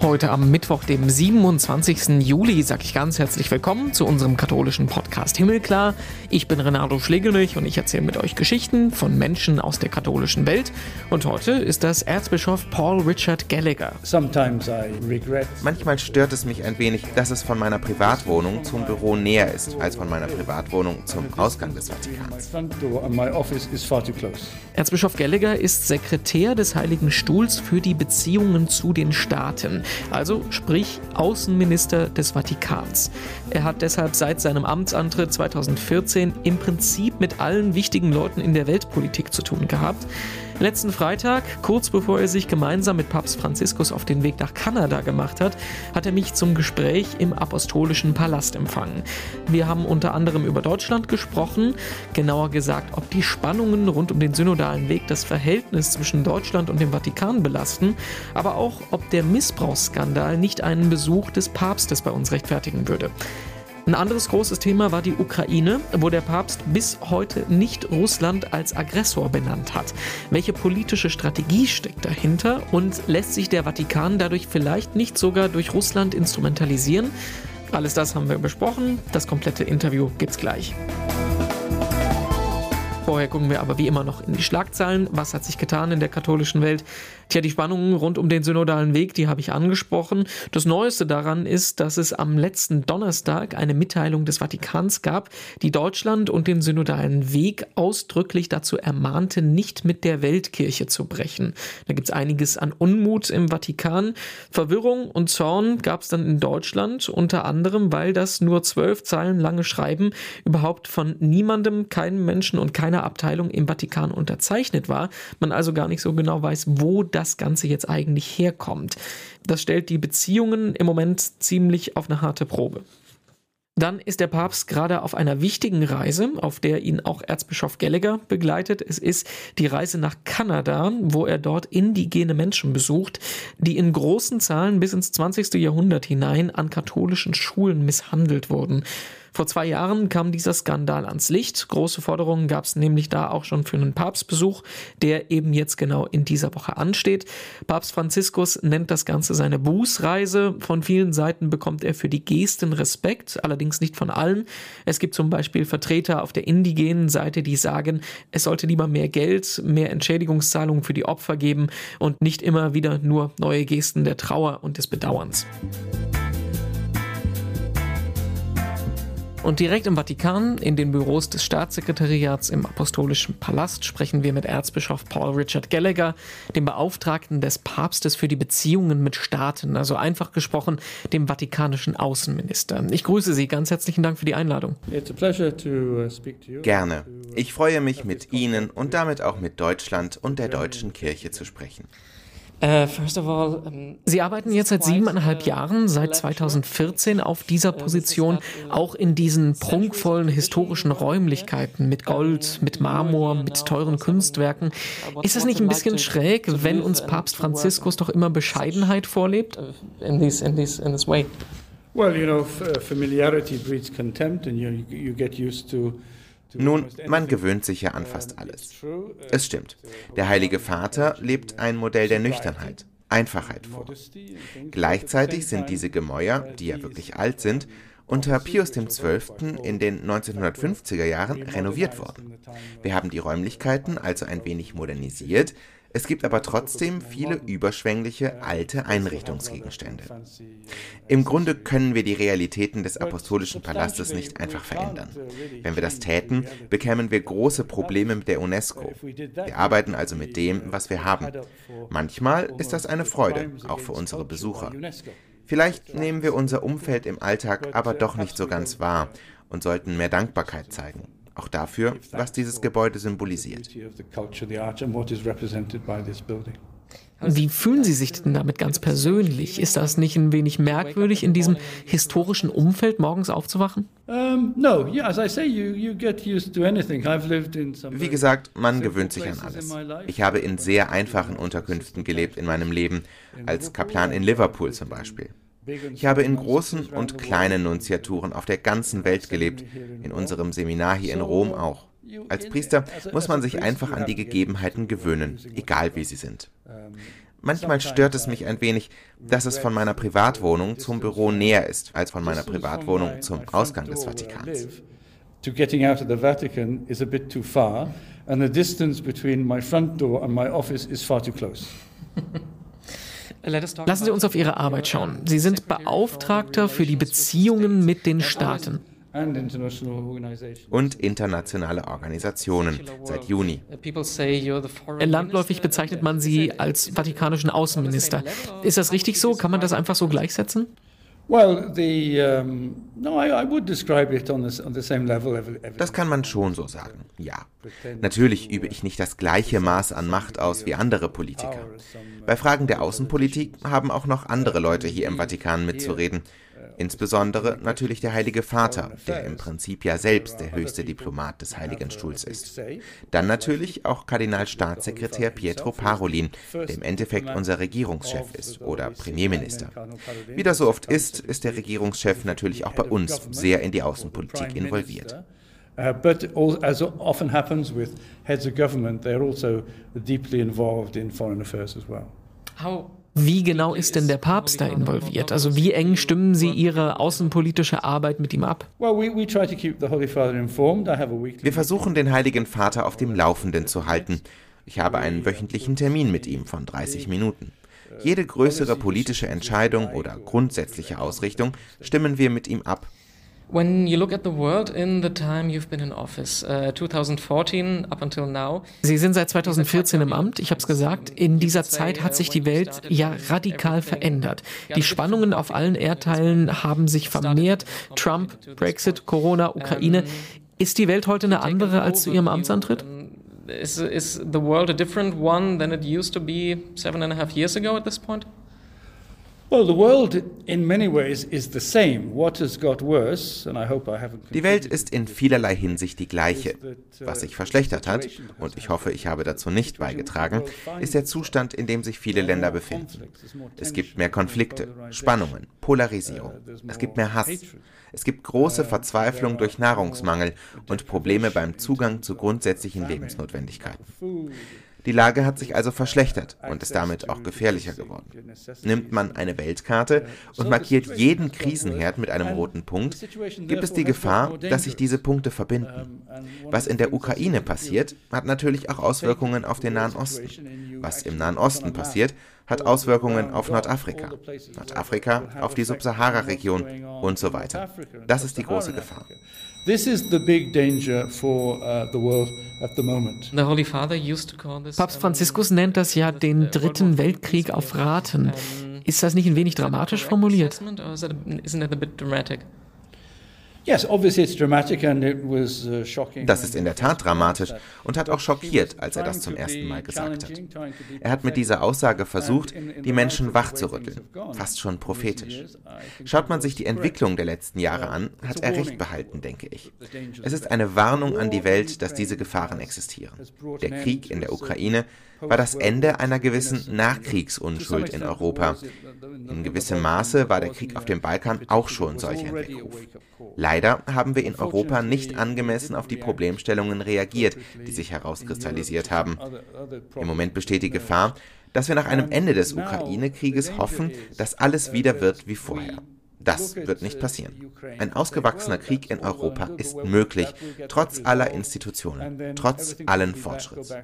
Heute am Mittwoch, dem 27. Juli, sage ich ganz herzlich willkommen zu unserem katholischen Podcast Himmelklar. Ich bin Renato Schlegelmilch und ich erzähle mit euch Geschichten von Menschen aus der katholischen Welt. Und heute ist das Erzbischof Paul Richard Gallagher. Manchmal stört es mich ein wenig, dass es von meiner Privatwohnung zum Büro näher ist als von meiner Privatwohnung zum Ausgang des Vatikans. Erzbischof Gallagher ist Sekretär des Heiligen Stuhls für die Beziehungen zu den Staaten also sprich Außenminister des Vatikans. Er hat deshalb seit seinem Amtsantritt 2014 im Prinzip mit allen wichtigen Leuten in der Weltpolitik zu tun gehabt. Letzten Freitag, kurz bevor er sich gemeinsam mit Papst Franziskus auf den Weg nach Kanada gemacht hat, hat er mich zum Gespräch im Apostolischen Palast empfangen. Wir haben unter anderem über Deutschland gesprochen, genauer gesagt, ob die Spannungen rund um den synodalen Weg das Verhältnis zwischen Deutschland und dem Vatikan belasten, aber auch, ob der Missbrauchsskandal nicht einen Besuch des Papstes bei uns rechtfertigen würde. Ein anderes großes Thema war die Ukraine, wo der Papst bis heute nicht Russland als Aggressor benannt hat. Welche politische Strategie steckt dahinter und lässt sich der Vatikan dadurch vielleicht nicht sogar durch Russland instrumentalisieren? Alles das haben wir besprochen. Das komplette Interview gibt's gleich. Vorher gucken wir aber wie immer noch in die Schlagzeilen. Was hat sich getan in der katholischen Welt? Tja, die Spannungen rund um den synodalen Weg, die habe ich angesprochen. Das Neueste daran ist, dass es am letzten Donnerstag eine Mitteilung des Vatikans gab, die Deutschland und den synodalen Weg ausdrücklich dazu ermahnte, nicht mit der Weltkirche zu brechen. Da gibt es einiges an Unmut im Vatikan. Verwirrung und Zorn gab es dann in Deutschland, unter anderem, weil das nur zwölf Zeilen lange Schreiben überhaupt von niemandem, keinem Menschen und keiner Abteilung im Vatikan unterzeichnet war. Man also gar nicht so genau weiß, wo das Ganze jetzt eigentlich herkommt. Das stellt die Beziehungen im Moment ziemlich auf eine harte Probe. Dann ist der Papst gerade auf einer wichtigen Reise, auf der ihn auch Erzbischof Gallagher begleitet. Es ist die Reise nach Kanada, wo er dort indigene Menschen besucht, die in großen Zahlen bis ins 20. Jahrhundert hinein an katholischen Schulen misshandelt wurden. Vor zwei Jahren kam dieser Skandal ans Licht. Große Forderungen gab es nämlich da auch schon für einen Papstbesuch, der eben jetzt genau in dieser Woche ansteht. Papst Franziskus nennt das Ganze seine Bußreise. Von vielen Seiten bekommt er für die Gesten Respekt, allerdings nicht von allen. Es gibt zum Beispiel Vertreter auf der indigenen Seite, die sagen, es sollte lieber mehr Geld, mehr Entschädigungszahlungen für die Opfer geben und nicht immer wieder nur neue Gesten der Trauer und des Bedauerns. Und direkt im Vatikan, in den Büros des Staatssekretariats im Apostolischen Palast, sprechen wir mit Erzbischof Paul Richard Gallagher, dem Beauftragten des Papstes für die Beziehungen mit Staaten, also einfach gesprochen dem vatikanischen Außenminister. Ich grüße Sie, ganz herzlichen Dank für die Einladung. Uh, Gerne. Ich freue mich, mit Ihnen und damit auch mit Deutschland und der deutschen Kirche zu sprechen. Äh, Sie arbeiten jetzt seit siebeneinhalb uh, Jahren, seit 2014 auf dieser Position, auch in diesen prunkvollen historischen Räumlichkeiten mit Gold, mit Marmor, mit teuren Kunstwerken. Ist es nicht ein bisschen schräg, wenn uns Papst Franziskus doch immer Bescheidenheit vorlebt? Well, you know, familiarity breeds contempt and you, you get used to nun, man gewöhnt sich ja an fast alles. Es stimmt. Der Heilige Vater lebt ein Modell der Nüchternheit, Einfachheit vor. Gleichzeitig sind diese Gemäuer, die ja wirklich alt sind, unter Pius XII. in den 1950er Jahren renoviert worden. Wir haben die Räumlichkeiten also ein wenig modernisiert, es gibt aber trotzdem viele überschwängliche alte Einrichtungsgegenstände. Im Grunde können wir die Realitäten des apostolischen Palastes nicht einfach verändern. Wenn wir das täten, bekämen wir große Probleme mit der UNESCO. Wir arbeiten also mit dem, was wir haben. Manchmal ist das eine Freude, auch für unsere Besucher. Vielleicht nehmen wir unser Umfeld im Alltag aber doch nicht so ganz wahr und sollten mehr Dankbarkeit zeigen auch dafür, was dieses Gebäude symbolisiert. Wie fühlen Sie sich denn damit ganz persönlich? Ist das nicht ein wenig merkwürdig, in diesem historischen Umfeld morgens aufzuwachen? Wie gesagt, man gewöhnt sich an alles. Ich habe in sehr einfachen Unterkünften gelebt in meinem Leben, als Kaplan in Liverpool zum Beispiel. Ich habe in großen und kleinen Nunziaturen auf der ganzen Welt gelebt, in unserem Seminar hier in Rom auch. Als Priester muss man sich einfach an die Gegebenheiten gewöhnen, egal wie sie sind. Manchmal stört es mich ein wenig, dass es von meiner Privatwohnung zum Büro näher ist als von meiner Privatwohnung zum Ausgang des Vatikans. To getting out of the Vatican is a bit too far, and the distance between my front door and my office is far too close. Lassen Sie uns auf Ihre Arbeit schauen. Sie sind Beauftragter für die Beziehungen mit den Staaten und internationale Organisationen seit Juni. Landläufig bezeichnet man sie als vatikanischen Außenminister. Ist das richtig so? Kann man das einfach so gleichsetzen? Das kann man schon so sagen, ja. Natürlich übe ich nicht das gleiche Maß an Macht aus wie andere Politiker. Bei Fragen der Außenpolitik haben auch noch andere Leute hier im Vatikan mitzureden. Insbesondere natürlich der Heilige Vater, der im Prinzip ja selbst der höchste Diplomat des Heiligen Stuhls ist. Dann natürlich auch Kardinalstaatssekretär Pietro Parolin, der im Endeffekt unser Regierungschef ist oder Premierminister. Wie das so oft ist, ist der Regierungschef natürlich auch bei uns sehr in die Außenpolitik involviert. Uh, but as often happens with heads of government, they're also deeply involved in foreign affairs as well. How wie genau ist denn der Papst da involviert? Also wie eng stimmen Sie Ihre außenpolitische Arbeit mit ihm ab? Wir versuchen den Heiligen Vater auf dem Laufenden zu halten. Ich habe einen wöchentlichen Termin mit ihm von 30 Minuten. Jede größere politische Entscheidung oder grundsätzliche Ausrichtung stimmen wir mit ihm ab When you look at the world in the time you've been in office, uh, 2014 up until now. Sie sind seit 2014 im Amt, ich habe es gesagt. In dieser Zeit hat sich die Welt ja radikal verändert. Die Spannungen auf allen Erdteilen haben sich vermehrt. Trump, Brexit, Corona, Ukraine. Ist die Welt heute eine andere als zu ihrem Amtsantritt? Is, is the world a different one than it used to be seven and a half years ago at this point? Die Welt ist in vielerlei Hinsicht die gleiche. Was sich verschlechtert hat, und ich hoffe, ich habe dazu nicht beigetragen, ist der Zustand, in dem sich viele Länder befinden. Es gibt mehr Konflikte, Spannungen, Polarisierung. Es gibt mehr Hass. Es gibt große Verzweiflung durch Nahrungsmangel und Probleme beim Zugang zu grundsätzlichen Lebensnotwendigkeiten. Die Lage hat sich also verschlechtert und ist damit auch gefährlicher geworden. Nimmt man eine Weltkarte und markiert jeden Krisenherd mit einem roten Punkt, gibt es die Gefahr, dass sich diese Punkte verbinden. Was in der Ukraine passiert, hat natürlich auch Auswirkungen auf den Nahen Osten. Was im Nahen Osten passiert, hat Auswirkungen auf Nordafrika, Nordafrika auf die Subsahara-Region und so weiter. Das ist die große Gefahr. This is the big danger for uh, the world at the moment. The Holy Father used to call this Papst Franziskus nennt das ja den dritten Weltkrieg auf Raten. Ist das nicht ein wenig dramatisch formuliert? Isn't it a bit dramatic? Uh, das ist in der Tat dramatisch und hat auch schockiert, als er das zum ersten Mal gesagt hat. Er hat mit dieser Aussage versucht, die Menschen wachzurütteln, fast schon prophetisch. Schaut man sich die Entwicklung der letzten Jahre an, hat er recht behalten, denke ich. Es ist eine Warnung an die Welt, dass diese Gefahren existieren. Der Krieg in der Ukraine war das Ende einer gewissen Nachkriegsunschuld in Europa. In gewissem Maße war der Krieg auf dem Balkan auch schon solch ein Weckruf. Leider haben wir in Europa nicht angemessen auf die Problemstellungen reagiert, die sich herauskristallisiert haben. Im Moment besteht die Gefahr, dass wir nach einem Ende des Ukraine-Krieges hoffen, dass alles wieder wird wie vorher. Das wird nicht passieren. Ein ausgewachsener Krieg in Europa ist möglich, trotz aller Institutionen, trotz allen Fortschritts.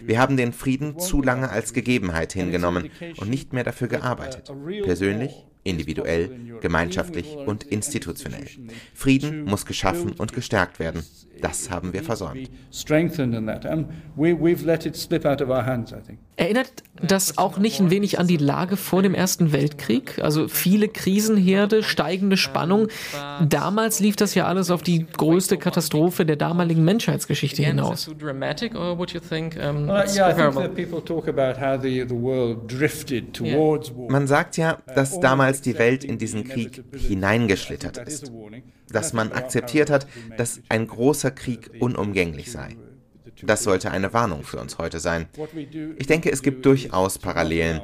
Wir haben den Frieden zu lange als Gegebenheit hingenommen und nicht mehr dafür gearbeitet. Persönlich, individuell, gemeinschaftlich und institutionell. Frieden muss geschaffen und gestärkt werden. Das haben wir versäumt. Erinnert das auch nicht ein wenig an die Lage vor dem Ersten Weltkrieg? Also viele Krisenherde, steigende Spannung. Damals lief das ja alles auf die größte Katastrophe der damaligen Menschheitsgeschichte hinaus. Man sagt ja, dass damals die Welt in diesen Krieg hineingeschlittert ist dass man akzeptiert hat, dass ein großer Krieg unumgänglich sei. Das sollte eine Warnung für uns heute sein. Ich denke, es gibt durchaus Parallelen.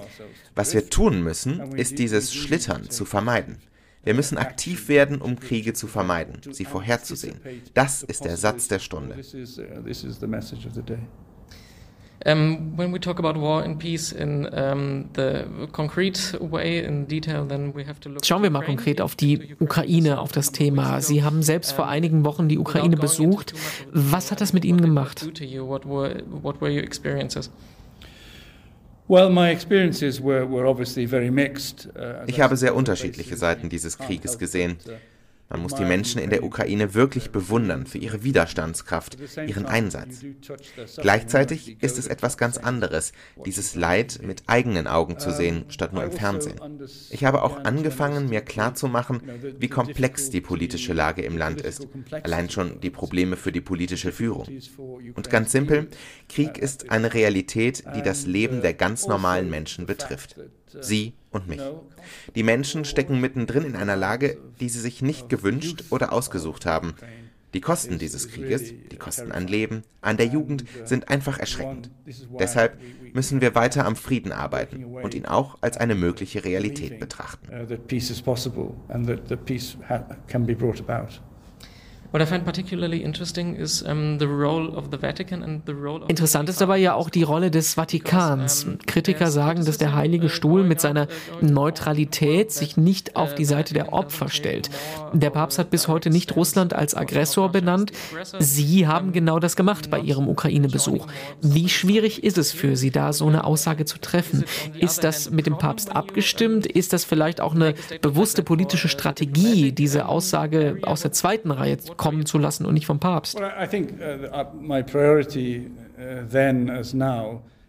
Was wir tun müssen, ist dieses Schlittern zu vermeiden. Wir müssen aktiv werden, um Kriege zu vermeiden, sie vorherzusehen. Das ist der Satz der Stunde. Um, when we talk about war and peace in um, the concrete way, in detail, then we have to look. Schauen wir mal konkret auf die Ukraine, auf das Thema. Sie haben selbst vor einigen Wochen die Ukraine besucht. Was hat das mit Ihnen gemacht? What were, what were your experiences? Uh, ich habe sehr unterschiedliche Seiten dieses Krieges gesehen. Man muss die Menschen in der Ukraine wirklich bewundern für ihre Widerstandskraft, ihren Einsatz. Gleichzeitig ist es etwas ganz anderes, dieses Leid mit eigenen Augen zu sehen, statt nur im Fernsehen. Ich habe auch angefangen, mir klarzumachen, wie komplex die politische Lage im Land ist, allein schon die Probleme für die politische Führung. Und ganz simpel, Krieg ist eine Realität, die das Leben der ganz normalen Menschen betrifft. Sie und mich. Die Menschen stecken mittendrin in einer Lage, die sie sich nicht gewünscht oder ausgesucht haben. Die Kosten dieses Krieges, die Kosten an Leben, an der Jugend sind einfach erschreckend. Deshalb müssen wir weiter am Frieden arbeiten und ihn auch als eine mögliche Realität betrachten. Interessant ist aber ja auch die Rolle des Vatikans. Kritiker sagen, dass der Heilige Stuhl mit seiner Neutralität sich nicht auf die Seite der Opfer stellt. Der Papst hat bis heute nicht Russland als Aggressor benannt. Sie haben genau das gemacht bei ihrem Ukraine-Besuch. Wie schwierig ist es für Sie, da so eine Aussage zu treffen? Ist das mit dem Papst abgestimmt? Ist das vielleicht auch eine bewusste politische Strategie, diese Aussage aus der zweiten Reihe kommen zu lassen und nicht vom Papst.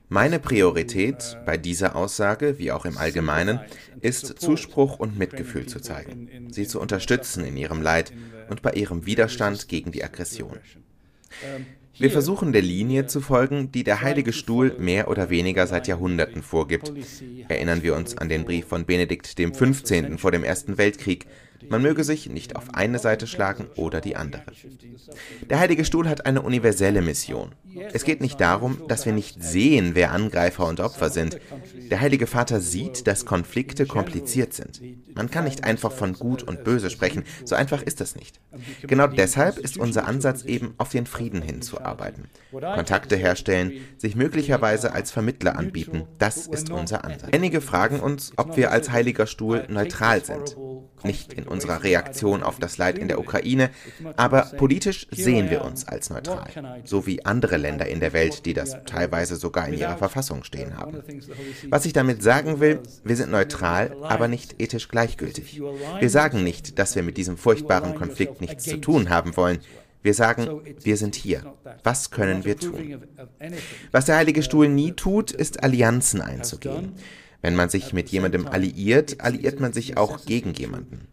Meine Priorität bei dieser Aussage, wie auch im Allgemeinen, ist Zuspruch und Mitgefühl zu zeigen, sie zu unterstützen in ihrem Leid und bei ihrem Widerstand gegen die Aggression. Wir versuchen der Linie zu folgen, die der Heilige Stuhl mehr oder weniger seit Jahrhunderten vorgibt. Erinnern wir uns an den Brief von Benedikt XV. vor dem Ersten Weltkrieg, man möge sich nicht auf eine Seite schlagen oder die andere. Der Heilige Stuhl hat eine universelle Mission. Es geht nicht darum, dass wir nicht sehen, wer Angreifer und Opfer sind. Der Heilige Vater sieht, dass Konflikte kompliziert sind. Man kann nicht einfach von Gut und Böse sprechen. So einfach ist das nicht. Genau deshalb ist unser Ansatz eben, auf den Frieden hinzuarbeiten. Kontakte herstellen, sich möglicherweise als Vermittler anbieten. Das ist unser Ansatz. Einige fragen uns, ob wir als Heiliger Stuhl neutral sind. Nicht in unserer Reaktion auf das Leid in der Ukraine, aber politisch sehen wir uns als neutral, so wie andere Länder in der Welt, die das teilweise sogar in ihrer Verfassung stehen haben. Was ich damit sagen will, wir sind neutral, aber nicht ethisch gleichgültig. Wir sagen nicht, dass wir mit diesem furchtbaren Konflikt nichts zu tun haben wollen. Wir sagen, wir sind hier. Was können wir tun? Was der Heilige Stuhl nie tut, ist Allianzen einzugehen. Wenn man sich mit jemandem alliiert, alliiert man sich auch gegen jemanden.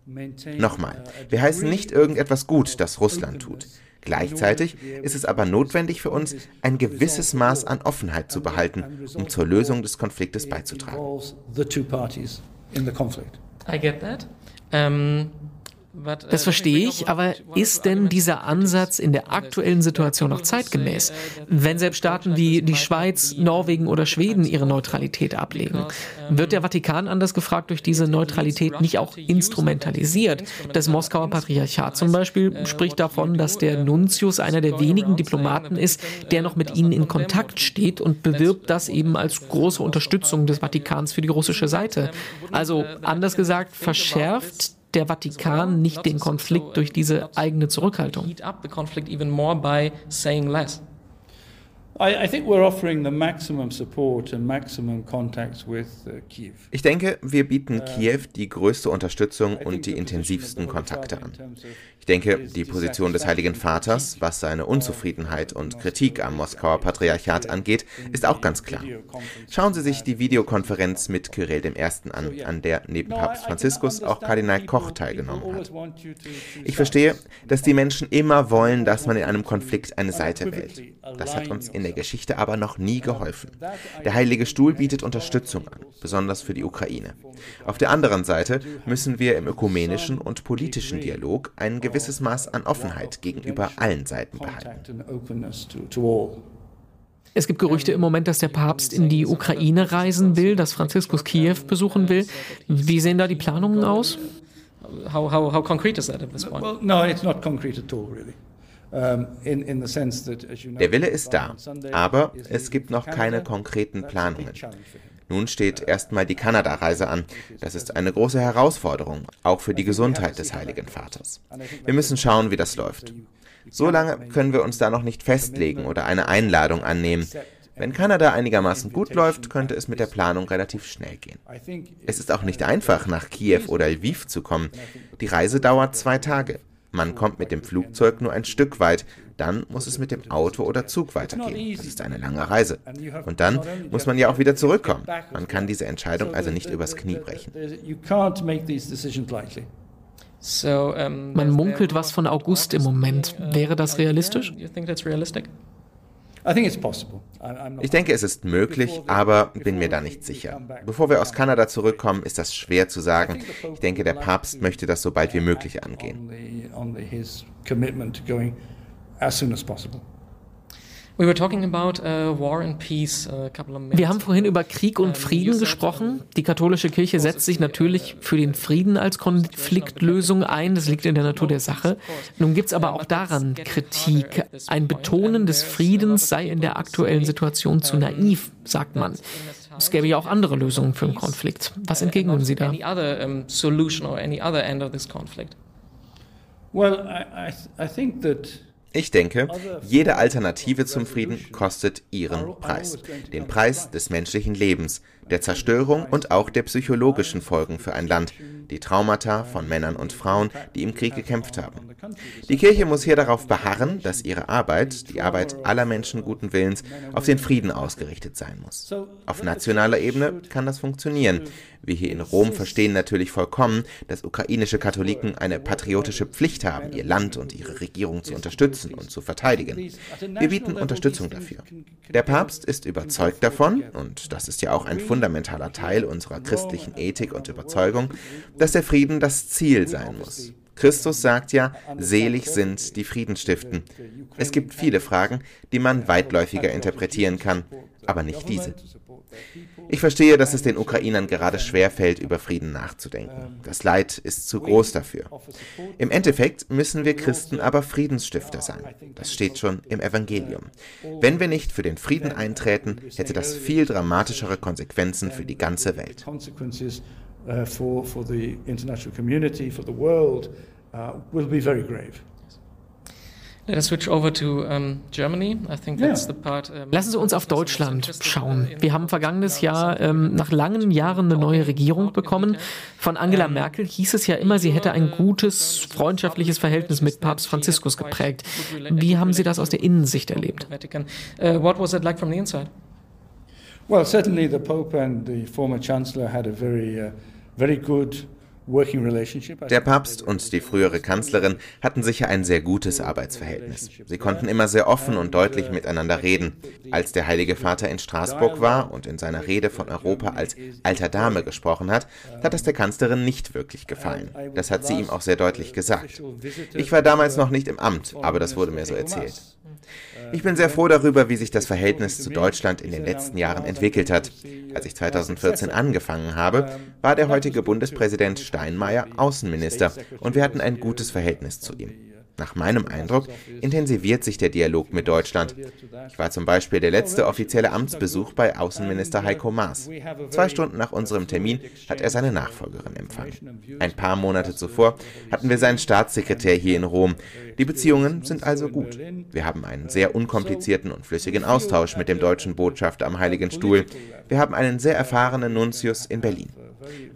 Nochmal, wir heißen nicht irgendetwas gut, das Russland tut. Gleichzeitig ist es aber notwendig für uns, ein gewisses Maß an Offenheit zu behalten, um zur Lösung des Konfliktes beizutragen. I get that. Um das verstehe ich, aber ist denn dieser Ansatz in der aktuellen Situation noch zeitgemäß? Wenn selbst Staaten wie die Schweiz, Norwegen oder Schweden ihre Neutralität ablegen, wird der Vatikan anders gefragt durch diese Neutralität nicht auch instrumentalisiert? Das Moskauer Patriarchat zum Beispiel spricht davon, dass der Nuntius einer der wenigen Diplomaten ist, der noch mit ihnen in Kontakt steht und bewirbt das eben als große Unterstützung des Vatikans für die russische Seite. Also anders gesagt, verschärft der Vatikan nicht den Konflikt durch diese eigene Zurückhaltung. Ich denke, wir bieten Kiew die größte Unterstützung und die intensivsten Kontakte an. Ich denke, die Position des Heiligen Vaters, was seine Unzufriedenheit und Kritik am Moskauer Patriarchat angeht, ist auch ganz klar. Schauen Sie sich die Videokonferenz mit Kyrill I. an, an der neben Papst Franziskus auch Kardinal Koch teilgenommen hat. Ich verstehe, dass die Menschen immer wollen, dass man in einem Konflikt eine Seite wählt. Das hat uns in der Geschichte aber noch nie geholfen. Der Heilige Stuhl bietet Unterstützung an, besonders für die Ukraine. Auf der anderen Seite müssen wir im ökumenischen und politischen Dialog einen gewisses Maß an Offenheit gegenüber allen Seiten behalten. Es gibt Gerüchte im Moment, dass der Papst in die Ukraine reisen will, dass Franziskus Kiew besuchen will. Wie sehen da die Planungen aus? How, how, how concrete is that at this point? Well, no, it's not concrete at all, really. Der Wille ist da, aber es gibt noch keine konkreten Planungen. Nun steht erstmal die Kanada-Reise an. Das ist eine große Herausforderung, auch für die Gesundheit des Heiligen Vaters. Wir müssen schauen, wie das läuft. So lange können wir uns da noch nicht festlegen oder eine Einladung annehmen. Wenn Kanada einigermaßen gut läuft, könnte es mit der Planung relativ schnell gehen. Es ist auch nicht einfach, nach Kiew oder Lviv zu kommen. Die Reise dauert zwei Tage. Man kommt mit dem Flugzeug nur ein Stück weit, dann muss es mit dem Auto oder Zug weitergehen. Das ist eine lange Reise. Und dann muss man ja auch wieder zurückkommen. Man kann diese Entscheidung also nicht übers Knie brechen. Man munkelt was von August im Moment. Wäre das realistisch? Ich denke, es ist möglich, aber bin mir da nicht sicher. Bevor wir aus Kanada zurückkommen, ist das schwer zu sagen. Ich denke, der Papst möchte das so bald wie möglich angehen. Uh, Wir haben vorhin über Krieg und Frieden gesprochen. Die katholische Kirche setzt sich natürlich für den Frieden als Konfliktlösung ein. Das liegt in der Natur der Sache. Nun gibt es aber auch daran Kritik. Ein Betonen des Friedens sei in der aktuellen Situation zu naiv, sagt man. Es gäbe ja auch andere Lösungen für den Konflikt. Was entgegnen Sie da? Well, I, I think that ich denke, jede Alternative zum Frieden kostet ihren Preis. Den Preis des menschlichen Lebens, der Zerstörung und auch der psychologischen Folgen für ein Land, die Traumata von Männern und Frauen, die im Krieg gekämpft haben. Die Kirche muss hier darauf beharren, dass ihre Arbeit, die Arbeit aller Menschen guten Willens, auf den Frieden ausgerichtet sein muss. Auf nationaler Ebene kann das funktionieren. Wir hier in Rom verstehen natürlich vollkommen, dass ukrainische Katholiken eine patriotische Pflicht haben, ihr Land und ihre Regierung zu unterstützen und zu verteidigen. Wir bieten Unterstützung dafür. Der Papst ist überzeugt davon, und das ist ja auch ein fundamentaler Teil unserer christlichen Ethik und Überzeugung, dass der Frieden das Ziel sein muss. Christus sagt ja, selig sind die Frieden stiften. Es gibt viele Fragen, die man weitläufiger interpretieren kann, aber nicht diese. Ich verstehe, dass es den Ukrainern gerade schwer fällt, über Frieden nachzudenken. Das Leid ist zu groß dafür. Im Endeffekt müssen wir Christen aber Friedensstifter sein. Das steht schon im Evangelium. Wenn wir nicht für den Frieden eintreten, hätte das viel dramatischere Konsequenzen für die ganze Welt. For, for the international community, for the world, uh, will be very grave. Lassen Sie uns auf Deutschland schauen. Wir haben vergangenes Jahr ähm, nach langen Jahren eine neue Regierung bekommen. Von Angela Merkel hieß es ja immer, sie hätte ein gutes, freundschaftliches Verhältnis mit Papst Franziskus geprägt. Wie haben Sie das aus der Innensicht erlebt? Uh, what was it like from the inside? Well, certainly the Pope and the former Chancellor had a very, uh, very good der Papst und die frühere Kanzlerin hatten sicher ein sehr gutes Arbeitsverhältnis. Sie konnten immer sehr offen und deutlich miteinander reden. Als der Heilige Vater in Straßburg war und in seiner Rede von Europa als alter Dame gesprochen hat, hat das der Kanzlerin nicht wirklich gefallen. Das hat sie ihm auch sehr deutlich gesagt. Ich war damals noch nicht im Amt, aber das wurde mir so erzählt. Ich bin sehr froh darüber, wie sich das Verhältnis zu Deutschland in den letzten Jahren entwickelt hat. Als ich 2014 angefangen habe, war der heutige Bundespräsident Steinmeier Außenminister und wir hatten ein gutes Verhältnis zu ihm. Nach meinem Eindruck intensiviert sich der Dialog mit Deutschland. Ich war zum Beispiel der letzte offizielle Amtsbesuch bei Außenminister Heiko Maas. Zwei Stunden nach unserem Termin hat er seine Nachfolgerin empfangen. Ein paar Monate zuvor hatten wir seinen Staatssekretär hier in Rom. Die Beziehungen sind also gut. Wir haben einen sehr unkomplizierten und flüssigen Austausch mit dem deutschen Botschafter am Heiligen Stuhl. Wir haben einen sehr erfahrenen Nuntius in Berlin.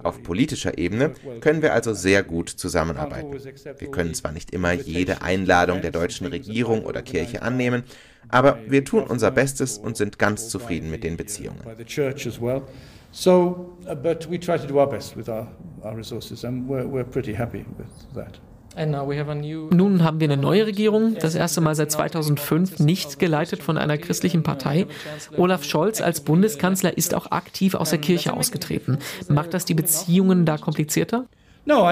Auf politischer Ebene können wir also sehr gut zusammenarbeiten. Wir können zwar nicht immer jede Einladung der deutschen Regierung oder Kirche annehmen, aber wir tun unser Bestes und sind ganz zufrieden mit den Beziehungen. So, uh, but we try to do our best with our, our resources and we're, we're pretty happy with that. Nun haben wir eine neue Regierung, das erste Mal seit 2005 nicht geleitet von einer christlichen Partei. Olaf Scholz als Bundeskanzler ist auch aktiv aus der Kirche ausgetreten. Macht das die Beziehungen da komplizierter? Uh,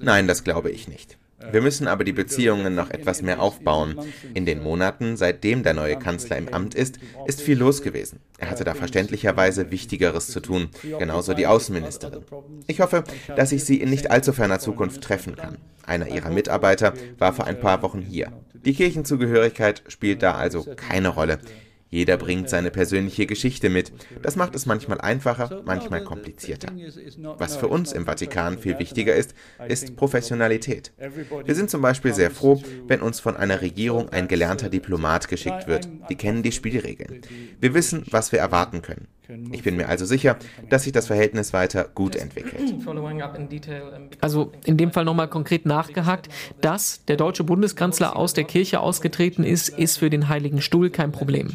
Nein, das glaube ich nicht. Wir müssen aber die Beziehungen noch etwas mehr aufbauen. In den Monaten, seitdem der neue Kanzler im Amt ist, ist viel los gewesen. Er hatte da verständlicherweise Wichtigeres zu tun, genauso die Außenministerin. Ich hoffe, dass ich sie in nicht allzu ferner Zukunft treffen kann. Einer ihrer Mitarbeiter war vor ein paar Wochen hier. Die Kirchenzugehörigkeit spielt da also keine Rolle. Jeder bringt seine persönliche Geschichte mit. Das macht es manchmal einfacher, manchmal komplizierter. Was für uns im Vatikan viel wichtiger ist, ist Professionalität. Wir sind zum Beispiel sehr froh, wenn uns von einer Regierung ein gelernter Diplomat geschickt wird. Die kennen die Spielregeln. Wir wissen, was wir erwarten können. Ich bin mir also sicher, dass sich das Verhältnis weiter gut entwickelt. Also in dem Fall nochmal konkret nachgehakt, dass der deutsche Bundeskanzler aus der Kirche ausgetreten ist, ist für den Heiligen Stuhl kein Problem.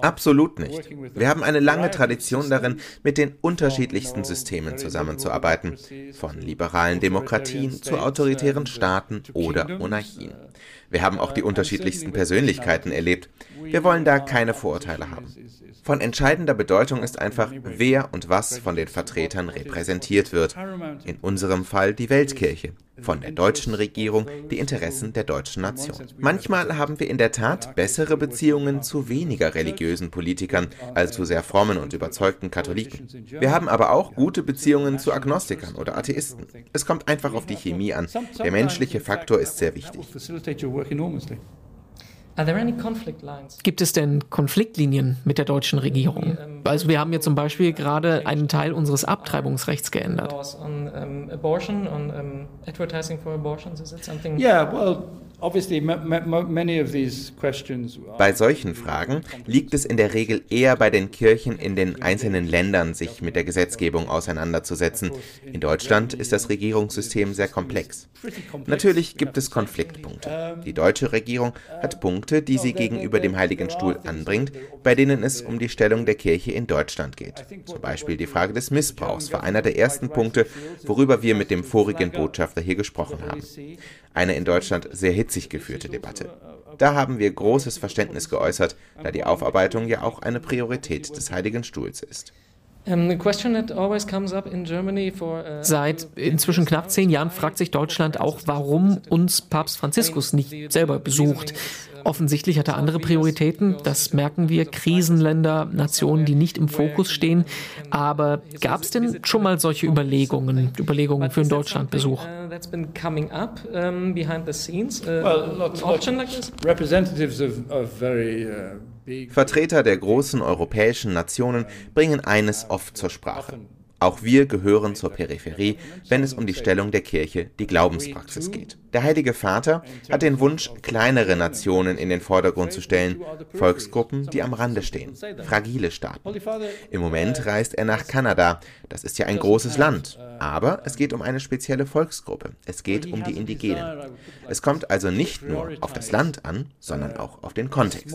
Absolut nicht. Wir haben eine lange Tradition darin, mit den unterschiedlichsten Systemen zusammenzuarbeiten, von liberalen Demokratien zu autoritären Staaten oder Monarchien. Wir haben auch die unterschiedlichsten Persönlichkeiten erlebt. Wir wollen da keine Vorurteile haben. Von entscheidender Bedeutung ist einfach, wer und was von den Vertretern repräsentiert wird. In unserem Fall die Weltkirche. Von der deutschen Regierung die Interessen der deutschen Nation. Manchmal haben wir in der Tat bessere Beziehungen zu weniger religiösen Politikern als zu sehr frommen und überzeugten Katholiken. Wir haben aber auch gute Beziehungen zu Agnostikern oder Atheisten. Es kommt einfach auf die Chemie an. Der menschliche Faktor ist sehr wichtig. Gibt es denn Konfliktlinien mit der deutschen Regierung? Also wir haben ja zum Beispiel gerade einen Teil unseres Abtreibungsrechts geändert. Ja, well, bei solchen Fragen liegt es in der Regel eher bei den Kirchen in den einzelnen Ländern, sich mit der Gesetzgebung auseinanderzusetzen. In Deutschland ist das Regierungssystem sehr komplex. Natürlich gibt es Konfliktpunkte. Die deutsche Regierung hat Punkte, die sie gegenüber dem Heiligen Stuhl anbringt, bei denen es um die Stellung der Kirche in Deutschland geht. Zum Beispiel die Frage des Missbrauchs war einer der ersten Punkte, worüber wir mit dem vorigen Botschafter hier gesprochen haben. Eine in Deutschland sehr hitzig geführte Debatte. Da haben wir großes Verständnis geäußert, da die Aufarbeitung ja auch eine Priorität des Heiligen Stuhls ist. Uh, Seit inzwischen knapp zehn Jahren fragt sich Deutschland auch, warum uns Papst Franziskus nicht selber besucht. Offensichtlich hat er andere Prioritäten, das merken wir, Krisenländer, Nationen, die nicht im Fokus stehen. Aber gab es denn schon mal solche Überlegungen, Überlegungen für einen Deutschlandbesuch? Vertreter der großen europäischen Nationen bringen eines oft zur Sprache. Auch wir gehören zur Peripherie, wenn es um die Stellung der Kirche, die Glaubenspraxis geht. Der Heilige Vater hat den Wunsch, kleinere Nationen in den Vordergrund zu stellen, Volksgruppen, die am Rande stehen, fragile Staaten. Im Moment reist er nach Kanada. Das ist ja ein großes Land, aber es geht um eine spezielle Volksgruppe. Es geht um die Indigenen. Es kommt also nicht nur auf das Land an, sondern auch auf den Kontext.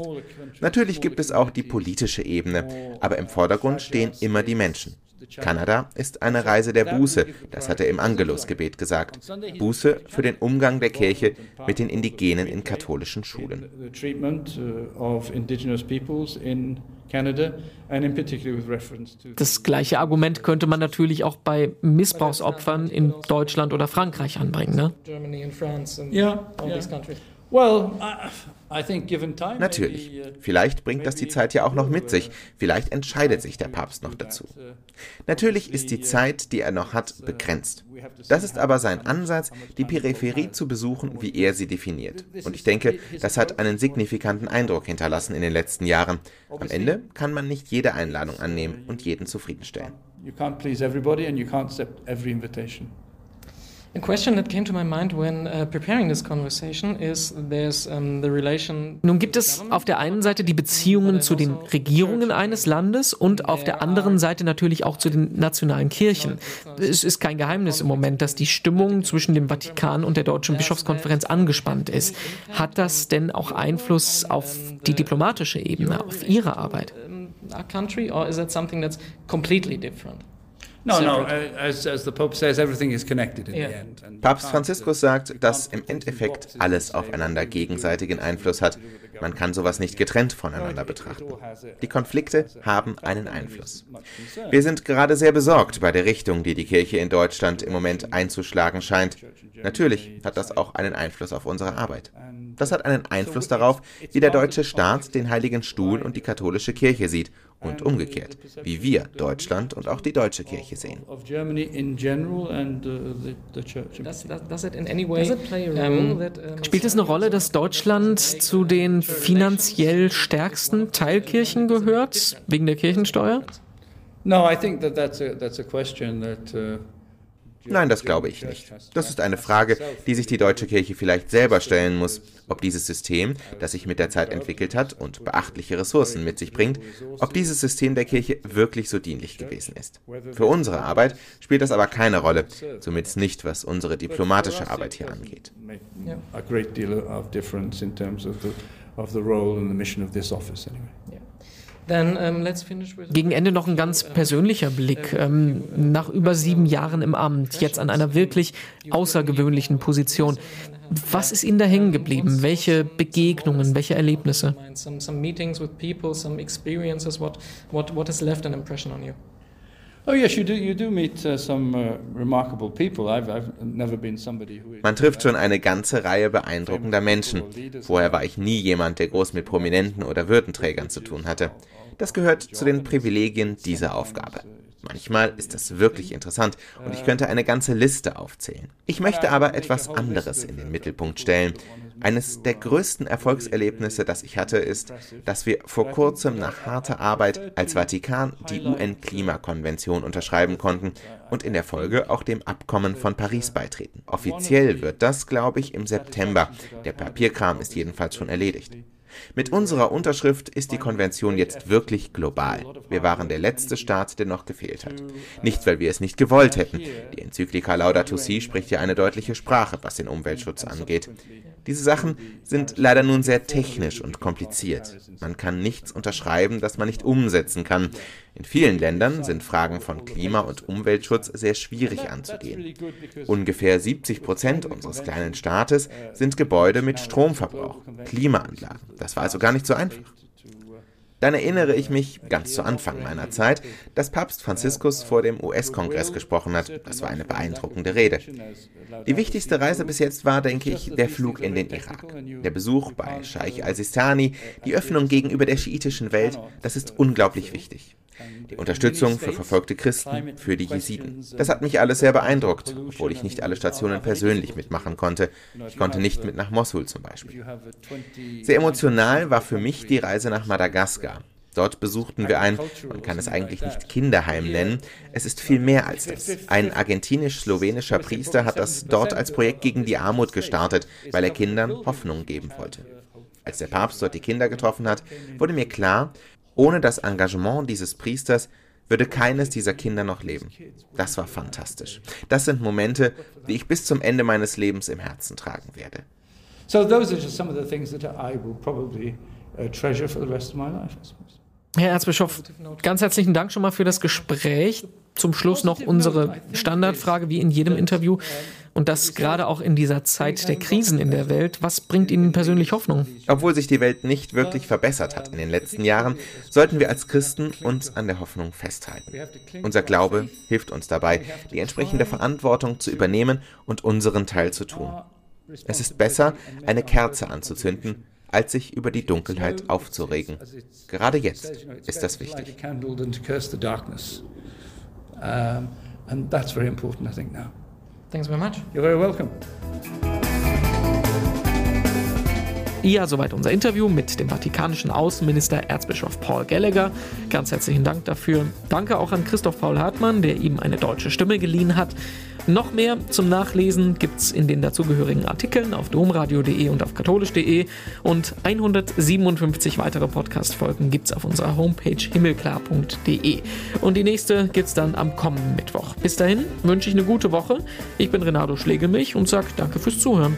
Natürlich gibt es auch die politische Ebene, aber im Vordergrund stehen immer die Menschen. Kanada ist eine Reise der Buße, das hat er im Angelusgebet gesagt. Buße für den Umgang der Kirche mit den Indigenen in katholischen Schulen. Das gleiche Argument könnte man natürlich auch bei Missbrauchsopfern in Deutschland oder Frankreich anbringen. Ne? Ja, ja. Well, Natürlich. Uh, Vielleicht bringt das die Zeit ja auch noch mit sich. Vielleicht entscheidet sich der Papst noch dazu. Uh, Natürlich ist die uh, Zeit, die er noch hat, begrenzt. Das ist aber sein Ansatz, die Peripherie zu besuchen, wie er sie definiert. Und ich denke, das hat einen signifikanten Eindruck hinterlassen in den letzten Jahren. Am Ende kann man nicht jede Einladung annehmen und jeden zufriedenstellen. You can't please everybody and you can't accept every invitation. A question that came to my mind when uh, preparing this conversation is there's um, the relation. Nun gibt es auf der einen Seite die Beziehungen zu den Regierungen eines Landes und auf der anderen Seite natürlich auch zu den nationalen Kirchen. Es ist kein Geheimnis im Moment, dass die Stimmung zwischen dem Vatikan und der Deutschen Bischofskonferenz angespannt ist. Hat das denn auch Einfluss auf die diplomatische Ebene, auf Ihre Arbeit? Country, or is that something that's completely different? Papst Franziskus sagt, dass im Endeffekt alles aufeinander gegenseitigen Einfluss hat. Man kann sowas nicht getrennt voneinander betrachten. Die Konflikte haben einen Einfluss. Wir sind gerade sehr besorgt bei der Richtung, die die Kirche in Deutschland im Moment einzuschlagen scheint. Natürlich hat das auch einen Einfluss auf unsere Arbeit. Das hat einen Einfluss darauf, wie der deutsche Staat den Heiligen Stuhl und die katholische Kirche sieht und umgekehrt, wie wir Deutschland und auch die deutsche Kirche sehen. Spielt es eine Rolle, dass Deutschland zu den finanziell stärksten Teilkirchen gehört, wegen der Kirchensteuer? Uh Nein, das glaube ich nicht. Das ist eine Frage, die sich die deutsche Kirche vielleicht selber stellen muss, ob dieses System, das sich mit der Zeit entwickelt hat und beachtliche Ressourcen mit sich bringt, ob dieses System der Kirche wirklich so dienlich gewesen ist. Für unsere Arbeit spielt das aber keine Rolle, zumindest nicht, was unsere diplomatische Arbeit hier angeht. Ja. Ähm, Gegen Ende noch ein ganz persönlicher Blick. Ähm, nach über sieben Jahren im Amt, jetzt an einer wirklich außergewöhnlichen Position. Was ist Ihnen da hängen geblieben? Welche Begegnungen, welche Erlebnisse? Man trifft schon eine ganze Reihe beeindruckender Menschen. Vorher war ich nie jemand, der groß mit Prominenten oder Würdenträgern zu tun hatte. Das gehört zu den Privilegien dieser Aufgabe. Manchmal ist das wirklich interessant und ich könnte eine ganze Liste aufzählen. Ich möchte aber etwas anderes in den Mittelpunkt stellen. Eines der größten Erfolgserlebnisse, das ich hatte, ist, dass wir vor kurzem nach harter Arbeit als Vatikan die UN-Klimakonvention unterschreiben konnten und in der Folge auch dem Abkommen von Paris beitreten. Offiziell wird das, glaube ich, im September. Der Papierkram ist jedenfalls schon erledigt. Mit unserer Unterschrift ist die Konvention jetzt wirklich global. Wir waren der letzte Staat, der noch gefehlt hat. Nicht, weil wir es nicht gewollt hätten. Die Enzyklika Laudato Si spricht ja eine deutliche Sprache, was den Umweltschutz angeht. Diese Sachen sind leider nun sehr technisch und kompliziert. Man kann nichts unterschreiben, das man nicht umsetzen kann. In vielen Ländern sind Fragen von Klima- und Umweltschutz sehr schwierig anzugehen. Ungefähr 70 Prozent unseres kleinen Staates sind Gebäude mit Stromverbrauch, Klimaanlagen. Das war also gar nicht so einfach. Dann erinnere ich mich, ganz zu Anfang meiner Zeit, dass Papst Franziskus vor dem US-Kongress gesprochen hat. Das war eine beeindruckende Rede. Die wichtigste Reise bis jetzt war, denke ich, der Flug in den Irak. Der Besuch bei Scheich al-Sistani, die Öffnung gegenüber der schiitischen Welt, das ist unglaublich wichtig. Die Unterstützung für verfolgte Christen, für die Jesiden. Das hat mich alles sehr beeindruckt, obwohl ich nicht alle Stationen persönlich mitmachen konnte. Ich konnte nicht mit nach Mosul zum Beispiel. Sehr emotional war für mich die Reise nach Madagaskar. Dort besuchten wir ein, man kann es eigentlich nicht Kinderheim nennen, es ist viel mehr als das. Ein argentinisch-slowenischer Priester hat das dort als Projekt gegen die Armut gestartet, weil er Kindern Hoffnung geben wollte. Als der Papst dort die Kinder getroffen hat, wurde mir klar, ohne das Engagement dieses Priesters würde keines dieser Kinder noch leben. Das war fantastisch. Das sind Momente, die ich bis zum Ende meines Lebens im Herzen tragen werde. So those are just some of the things that I will probably uh, treasure for the rest of my life, I suppose. Herr Erzbischof, ganz herzlichen Dank schon mal für das Gespräch. Zum Schluss noch unsere Standardfrage wie in jedem Interview und das gerade auch in dieser Zeit der Krisen in der Welt. Was bringt Ihnen persönlich Hoffnung? Obwohl sich die Welt nicht wirklich verbessert hat in den letzten Jahren, sollten wir als Christen uns an der Hoffnung festhalten. Unser Glaube hilft uns dabei, die entsprechende Verantwortung zu übernehmen und unseren Teil zu tun. Es ist besser, eine Kerze anzuzünden, als sich über die Dunkelheit aufzuregen. Gerade jetzt ist das wichtig. and that's very important, I think, now. Thanks very much. You're very welcome. Ja, soweit unser Interview mit dem vatikanischen Außenminister Erzbischof Paul Gallagher. Ganz herzlichen Dank dafür. Danke auch an Christoph Paul Hartmann, der ihm eine deutsche Stimme geliehen hat. Noch mehr zum Nachlesen gibt es in den dazugehörigen Artikeln auf domradio.de und auf katholisch.de und 157 weitere Podcast-Folgen gibt es auf unserer Homepage himmelklar.de. Und die nächste gibt es dann am kommenden Mittwoch. Bis dahin wünsche ich eine gute Woche. Ich bin Renato Schlegelmich und sage danke fürs Zuhören.